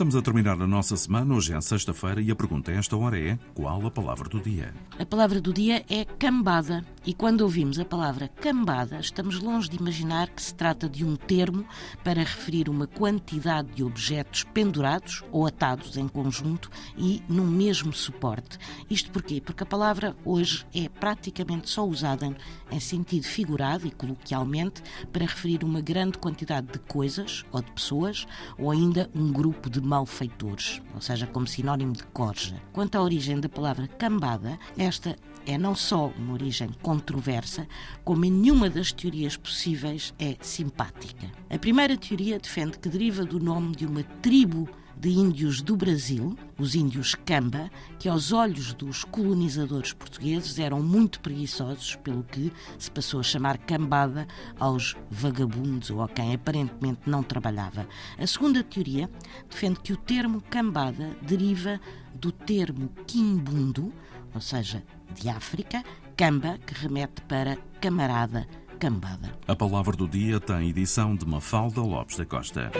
Estamos a terminar a nossa semana, hoje é sexta-feira, e a pergunta a esta hora é: qual a palavra do dia? A palavra do dia é cambada. E quando ouvimos a palavra cambada, estamos longe de imaginar que se trata de um termo para referir uma quantidade de objetos pendurados ou atados em conjunto e num mesmo suporte. Isto porquê? Porque a palavra hoje é praticamente só usada em sentido figurado e coloquialmente para referir uma grande quantidade de coisas ou de pessoas ou ainda um grupo de malfeitores, ou seja, como sinónimo de corja. Quanto à origem da palavra cambada, esta é não só uma origem controversa, como em nenhuma das teorias possíveis é simpática. A primeira teoria defende que deriva do nome de uma tribo de índios do Brasil, os índios Camba, que aos olhos dos colonizadores portugueses eram muito preguiçosos, pelo que se passou a chamar cambada aos vagabundos ou a quem aparentemente não trabalhava. A segunda teoria defende que o termo cambada deriva do termo quimbundo, ou seja, de África, camba, que remete para camarada, cambada. A palavra do dia tem edição de Mafalda Lopes da Costa.